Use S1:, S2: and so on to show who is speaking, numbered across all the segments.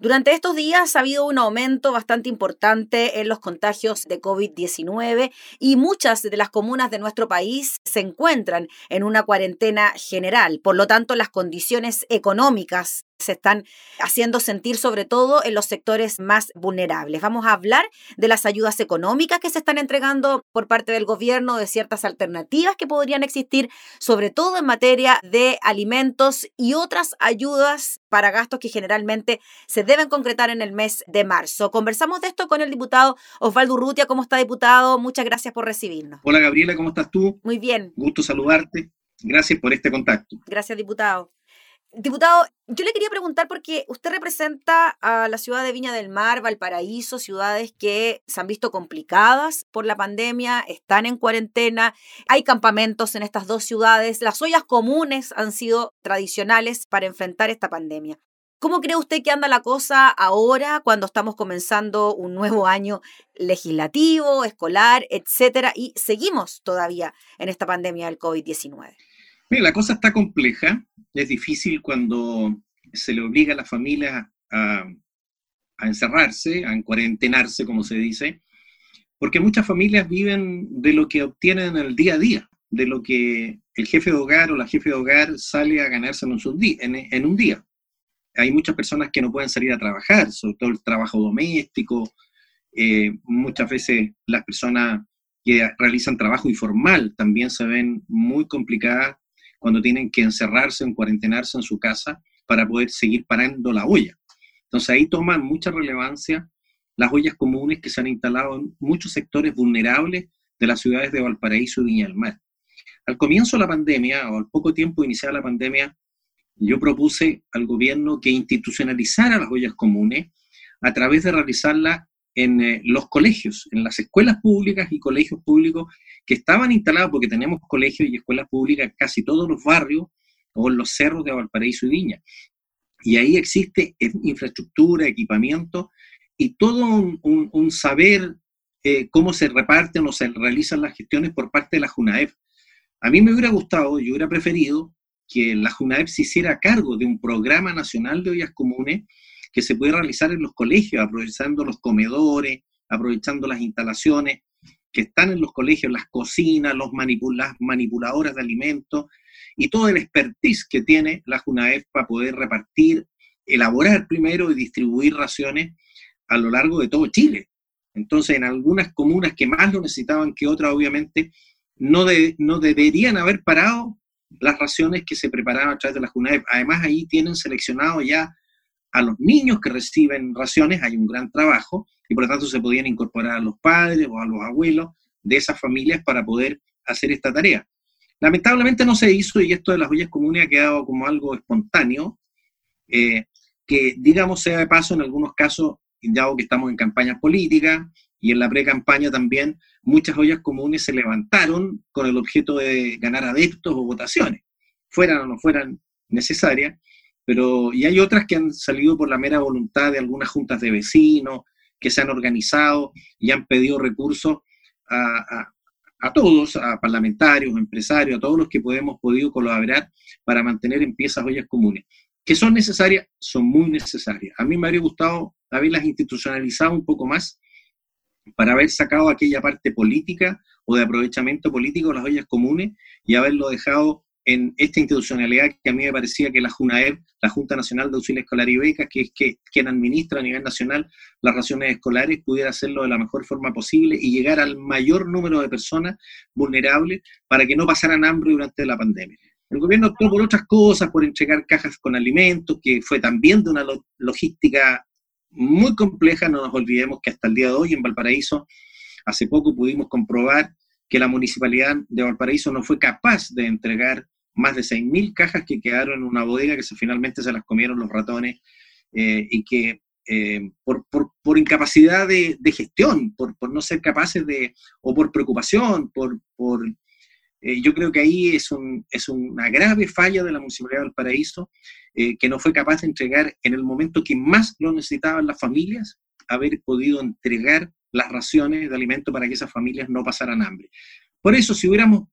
S1: Durante estos días ha habido un aumento bastante importante en los contagios de COVID-19 y muchas de las comunas de nuestro país se encuentran en una cuarentena general. Por lo tanto, las condiciones económicas se están haciendo sentir sobre todo en los sectores más vulnerables. Vamos a hablar de las ayudas económicas que se están entregando por parte del gobierno, de ciertas alternativas que podrían existir, sobre todo en materia de alimentos y otras ayudas para gastos que generalmente se deben concretar en el mes de marzo. Conversamos de esto con el diputado Osvaldo Urrutia. ¿Cómo está, diputado? Muchas gracias por recibirnos.
S2: Hola, Gabriela, ¿cómo estás tú?
S1: Muy bien.
S2: Gusto saludarte. Gracias por este contacto.
S1: Gracias, diputado. Diputado, yo le quería preguntar porque usted representa a la ciudad de Viña del Mar, Valparaíso, ciudades que se han visto complicadas por la pandemia, están en cuarentena, hay campamentos en estas dos ciudades, las ollas comunes han sido tradicionales para enfrentar esta pandemia. ¿Cómo cree usted que anda la cosa ahora cuando estamos comenzando un nuevo año legislativo, escolar, etcétera, y seguimos todavía en esta pandemia del COVID-19?
S2: Mira, la cosa está compleja, es difícil cuando se le obliga a las familias a, encerrarse, a cuarentenarse, como se dice, porque muchas familias viven de lo que obtienen en el día a día, de lo que el jefe de hogar o la jefe de hogar sale a ganarse en un, día, en, un día. Hay muchas personas que no pueden salir a trabajar, sobre todo el trabajo doméstico, eh, muchas veces las personas que realizan trabajo informal también se ven muy complicadas cuando tienen que encerrarse, en cuarentenarse en su casa para poder seguir parando la olla. Entonces ahí toman mucha relevancia las ollas comunes que se han instalado en muchos sectores vulnerables de las ciudades de Valparaíso y Viña del Mar. Al comienzo de la pandemia, o al poco tiempo de iniciar la pandemia, yo propuse al gobierno que institucionalizara las ollas comunes a través de realizarlas en eh, los colegios, en las escuelas públicas y colegios públicos que estaban instalados, porque tenemos colegios y escuelas públicas en casi todos los barrios o en los cerros de Valparaíso y Viña. Y ahí existe infraestructura, equipamiento y todo un, saber eh, cómo se reparten o se realizan las gestiones por parte de la JUNAEF. A mí me hubiera gustado, yo hubiera preferido que la JUNAEF se hiciera cargo de un programa nacional de ollas comunes que se puede realizar en los colegios, aprovechando los comedores, aprovechando las instalaciones que están en los colegios, las cocinas, los las manipuladoras de alimentos y todo el expertise que tiene la JUNAEF para poder repartir, elaborar primero y distribuir raciones a lo largo de todo Chile. Entonces, en algunas comunas que más lo necesitaban que otras, obviamente, no, no deberían haber parado las raciones que se preparaban a través de la JUNAEF. Además, ahí tienen seleccionado ya a los niños que reciben raciones, hay un gran trabajo, y por lo tanto se podían incorporar a los padres o a los abuelos de esas familias para poder hacer esta tarea. Lamentablemente no se hizo y esto de las ollas comunes ha quedado como algo espontáneo, eh, que digamos sea de paso en algunos casos, ya que estamos en campañas políticas y en la pre-campaña también, muchas ollas comunes se levantaron con el objeto de ganar adeptos o votaciones, fueran o no fueran necesarias, pero y hay otras que han salido por la mera voluntad de algunas juntas de vecinos, que se han organizado y han pedido recursos a, todos, a parlamentarios, empresarios, a todos los que podemos podido colaborar para mantener en pie esas ollas comunes. Que son necesarias, son muy necesarias. A mí me habría gustado haberlas institucionalizado un poco más para haber sacado aquella parte política o de aprovechamiento político de las ollas comunes y haberlo dejado en esta institucionalidad que a mí me parecía que la JUNAEB, la Junta Nacional de Auxilio Escolar y Becas, que es que, quien administra a nivel nacional las raciones escolares, pudiera hacerlo de la mejor forma posible y llegar al mayor número de personas vulnerables para que no pasaran hambre durante la pandemia. El gobierno optó por otras cosas, por entregar cajas con alimentos, que fue también de una logística muy compleja. No nos olvidemos que hasta el día de hoy en Valparaíso, hace poco pudimos comprobar que la municipalidad de Valparaíso no fue capaz de entregar más de 6.000 cajas que quedaron en una bodega que se, finalmente se las comieron los ratones eh, y que eh, por, por, incapacidad de, gestión, por, por, no ser capaces de, o por preocupación, por, por eh, yo creo que ahí es, un, es una grave falla de la Municipalidad del Paraíso, que no fue capaz de entregar en el momento que más lo necesitaban las familias, haber podido entregar las raciones de alimento para que esas familias no pasaran hambre. Por eso, si hubiéramos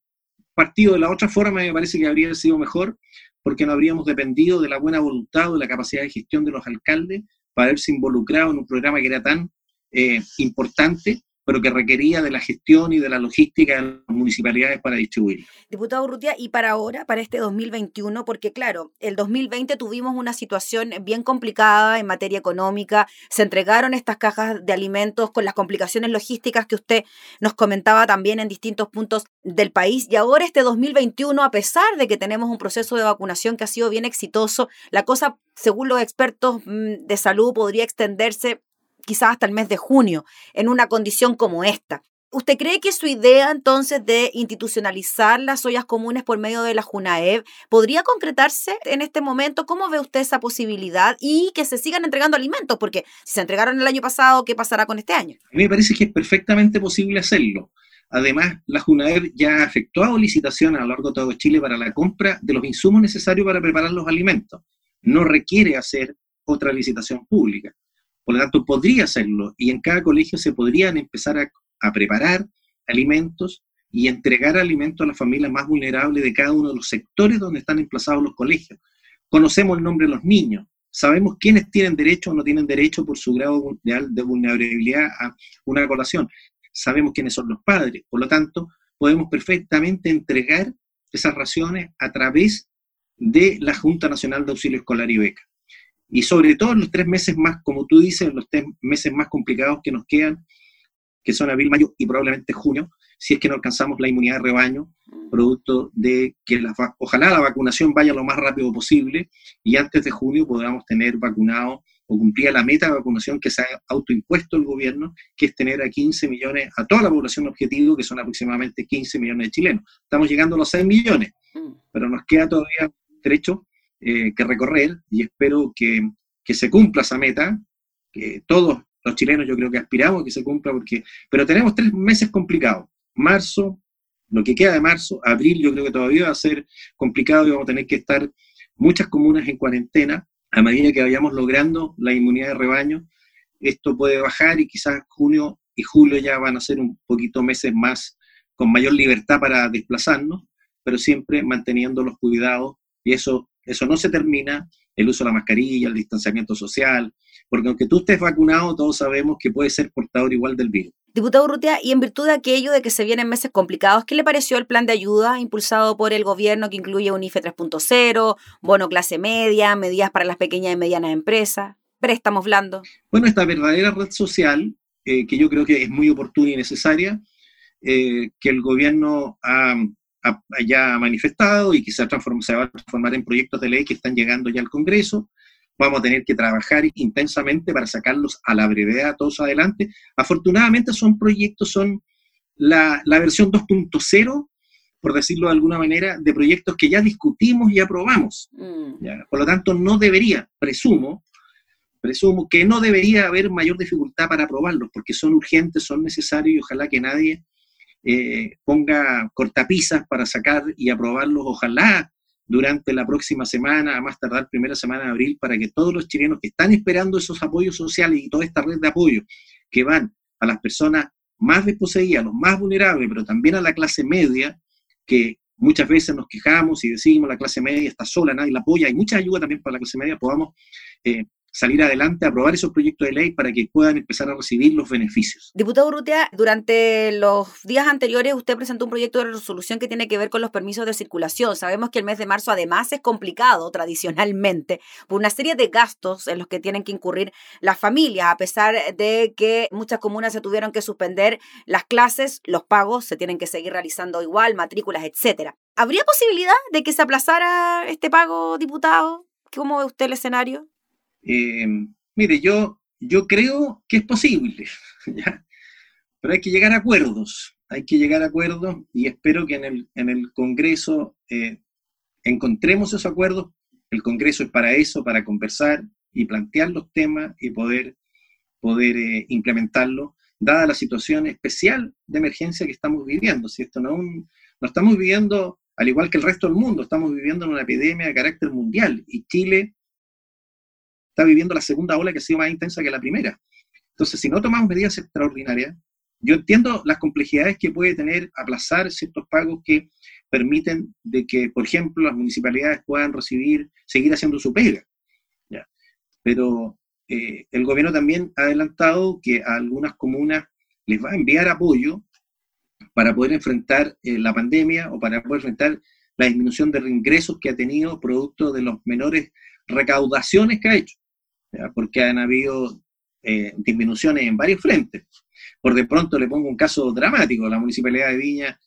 S2: partido de la otra forma me parece que habría sido mejor, porque no habríamos dependido de la buena voluntad o de la capacidad de gestión de los alcaldes para haberse involucrado en un programa que era tan eh, importante pero que requería de la gestión y de la logística de las municipalidades para distribuir.
S1: Diputado Urrutia, y para ahora, para este 2021, porque claro, el 2020 tuvimos una situación bien complicada en materia económica, se entregaron estas cajas de alimentos con las complicaciones logísticas que usted nos comentaba también en distintos puntos del país, y ahora este 2021, a pesar de que tenemos un proceso de vacunación que ha sido bien exitoso, la cosa, según los expertos mm, de salud, podría extenderse quizás hasta el mes de junio, en una condición como esta. ¿Usted cree que su idea entonces de institucionalizar las ollas comunes por medio de la JUNAEV podría concretarse en este momento? ¿Cómo ve usted esa posibilidad y que se sigan entregando alimentos? Porque si se entregaron el año pasado, ¿qué pasará con este año?
S2: A mí me parece que es perfectamente posible hacerlo. Además, la JUNAEV ya ha efectuado licitaciones a lo largo de todo Chile para la compra de los insumos necesarios para preparar los alimentos. No requiere hacer otra licitación pública. Por lo tanto, podría hacerlo y en cada colegio se podrían empezar a, preparar alimentos y entregar alimentos a las familias más vulnerables de cada uno de los sectores donde están emplazados los colegios. Conocemos el nombre de los niños, sabemos quiénes tienen derecho o no tienen derecho por su grado de vulnerabilidad a una colación, sabemos quiénes son los padres, por lo tanto, podemos perfectamente entregar esas raciones a través de la Junta Nacional de Auxilio Escolar y Beca. Y sobre todo en los tres meses más, como tú dices, los tres meses más complicados que nos quedan, que son abril, mayo y probablemente junio, si es que no alcanzamos la inmunidad de rebaño, producto de que la, ojalá la vacunación vaya lo más rápido posible y antes de junio podamos tener vacunado o cumplir la meta de vacunación que se ha autoimpuesto el gobierno, que es tener a 15 millones, a toda la población objetivo, que son aproximadamente 15 millones de chilenos. Estamos llegando a los 6 millones, mm. pero nos queda todavía trecho eh, que recorrer y espero que, que, se cumpla esa meta, que todos los chilenos yo creo que aspiramos a que se cumpla, porque, pero tenemos tres meses complicados. Marzo, lo que queda de marzo, abril yo creo que todavía va a ser complicado y vamos a tener que estar muchas comunas en cuarentena a medida que vayamos logrando la inmunidad de rebaño. Esto puede bajar y quizás junio y julio ya van a ser un poquito meses más con mayor libertad para desplazarnos, pero siempre manteniendo los cuidados y eso eso no se termina, el uso de la mascarilla, el distanciamiento social, porque aunque tú estés vacunado, todos sabemos que puede ser portador igual del virus.
S1: Diputado Urrutia, y en virtud de aquello de que se vienen meses complicados, ¿qué le pareció el plan de ayuda impulsado por el gobierno que incluye un IFE 3.0, bono clase media, medidas para las pequeñas y medianas empresas, préstamos blandos?
S2: Bueno, esta verdadera red social, eh, que yo creo que es muy oportuna y necesaria, eh, que el gobierno ha ya manifestado y se, se va a transformar en proyectos de ley que están llegando ya al Congreso. Vamos a tener que trabajar intensamente para sacarlos a la brevedad todos adelante. Afortunadamente son proyectos, son la, la versión 2.0, por decirlo de alguna manera, de proyectos que ya discutimos y aprobamos. Mm. Por lo tanto, no debería, presumo, presumo que no debería haber mayor dificultad para aprobarlos, porque son urgentes, son necesarios y ojalá que nadie eh, ponga cortapisas para sacar y aprobarlos, ojalá durante la próxima semana, a más tardar primera semana de abril, para que todos los chilenos que están esperando esos apoyos sociales y toda esta red de apoyo que van a las personas más desposeídas, los más vulnerables, pero también a la clase media, que muchas veces nos quejamos y decimos la clase media está sola, nadie la apoya, hay mucha ayuda también para la clase media, podamos eh, salir adelante, aprobar esos proyectos de ley para que puedan empezar a recibir los beneficios.
S1: Diputado Urrutia, durante los días anteriores usted presentó un proyecto de resolución que tiene que ver con los permisos de circulación. Sabemos que el mes de marzo además es complicado tradicionalmente por una serie de gastos en los que tienen que incurrir las familias, a pesar de que muchas comunas se tuvieron que suspender las clases, los pagos se tienen que seguir realizando igual, matrículas, etcétera. ¿Habría posibilidad de que se aplazara este pago, diputado? ¿Cómo ve usted el escenario?
S2: Eh, mire, yo, yo creo que es posible, pero hay que llegar a acuerdos, hay que llegar a acuerdos y espero que en el, en el Congreso eh, encontremos esos acuerdos. El Congreso es para eso, para conversar y plantear los temas y poder, poder eh, implementarlos, dada la situación especial de emergencia que estamos viviendo. Si esto no, no estamos viviendo al igual que el resto del mundo, estamos viviendo en una epidemia de carácter mundial y Chile está viviendo la segunda ola que ha sido más intensa que la primera. Entonces, si no tomamos medidas extraordinarias, yo entiendo las complejidades que puede tener aplazar ciertos pagos que permiten de que, por ejemplo, las municipalidades puedan recibir, seguir haciendo su pega. Pero eh, el gobierno también ha adelantado que a algunas comunas les va a enviar apoyo para poder enfrentar eh, la pandemia o para poder enfrentar la disminución de ingresos que ha tenido producto de los menores recaudaciones que ha hecho, porque han habido eh, disminuciones en varios frentes. Por de pronto le pongo un caso dramático, la Municipalidad de Viña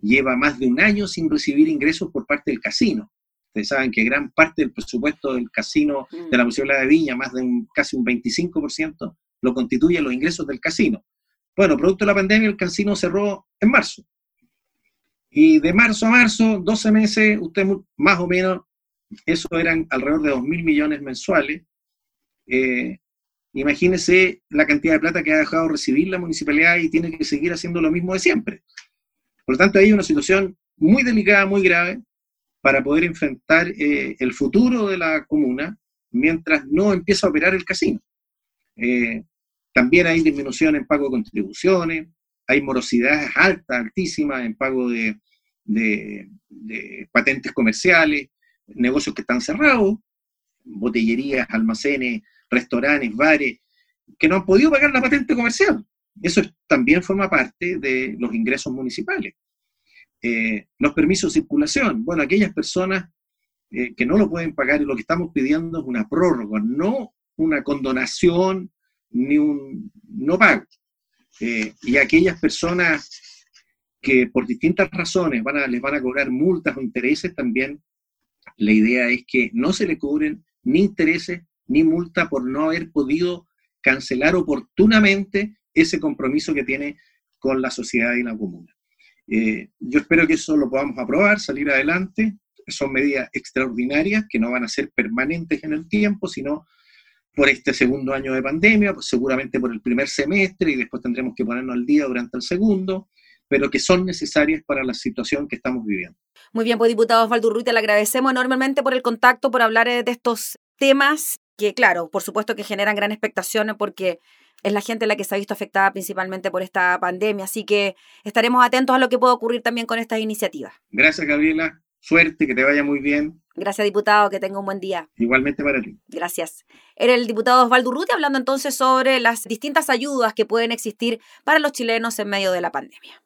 S2: lleva más de un año sin recibir ingresos por parte del casino. Ustedes saben que gran parte del presupuesto del casino mm. de la Municipalidad de Viña, más de un, casi un 25%, lo constituyen los ingresos del casino. Bueno, producto de la pandemia, el casino cerró en marzo. Y de marzo a marzo, 12 meses, usted más o menos, eso eran alrededor de 2 mil millones mensuales. Eh, imagínese la cantidad de plata que ha dejado recibir la municipalidad y tiene que seguir haciendo lo mismo de siempre. Por lo tanto, hay una situación muy delicada, muy grave, para poder enfrentar eh, el futuro de la comuna mientras no empieza a operar el casino. Eh, también hay disminución en pago de contribuciones, hay morosidades altas, altísimas en pago de, patentes comerciales, negocios que están cerrados, botellerías, almacenes, restaurantes, bares, que no han podido pagar la patente comercial. Eso también forma parte de los ingresos municipales. Eh, los permisos de circulación, bueno, aquellas personas eh, que no lo pueden pagar y lo que estamos pidiendo es una prórroga, no una condonación ni un no pago. Eh, y aquellas personas que por distintas razones van a, les van a cobrar multas o intereses también, la idea es que no se le cobren ni intereses ni multa por no haber podido cancelar oportunamente ese compromiso que tiene con la sociedad y la comuna. Eh, yo espero que eso lo podamos aprobar, salir adelante. Son medidas extraordinarias que no van a ser permanentes en el tiempo, sino por este segundo año de pandemia, pues seguramente por el primer semestre y después tendremos que ponernos al día durante el segundo, pero que son necesarias para la situación que estamos viviendo.
S1: Muy bien, pues diputado Osvaldo Urrutia, le agradecemos enormemente por el contacto, por hablar de estos temas que, claro, por supuesto que generan gran expectación porque es la gente la que se ha visto afectada principalmente por esta pandemia, así que estaremos atentos a lo que pueda ocurrir también con estas iniciativas.
S2: Gracias, Gabriela. Suerte, que te vaya muy bien.
S1: Gracias, diputado, que tenga un buen día.
S2: Igualmente para ti.
S1: Gracias. Era el diputado Osvaldo Urrutia hablando entonces sobre las distintas ayudas que pueden existir para los chilenos en medio de la pandemia.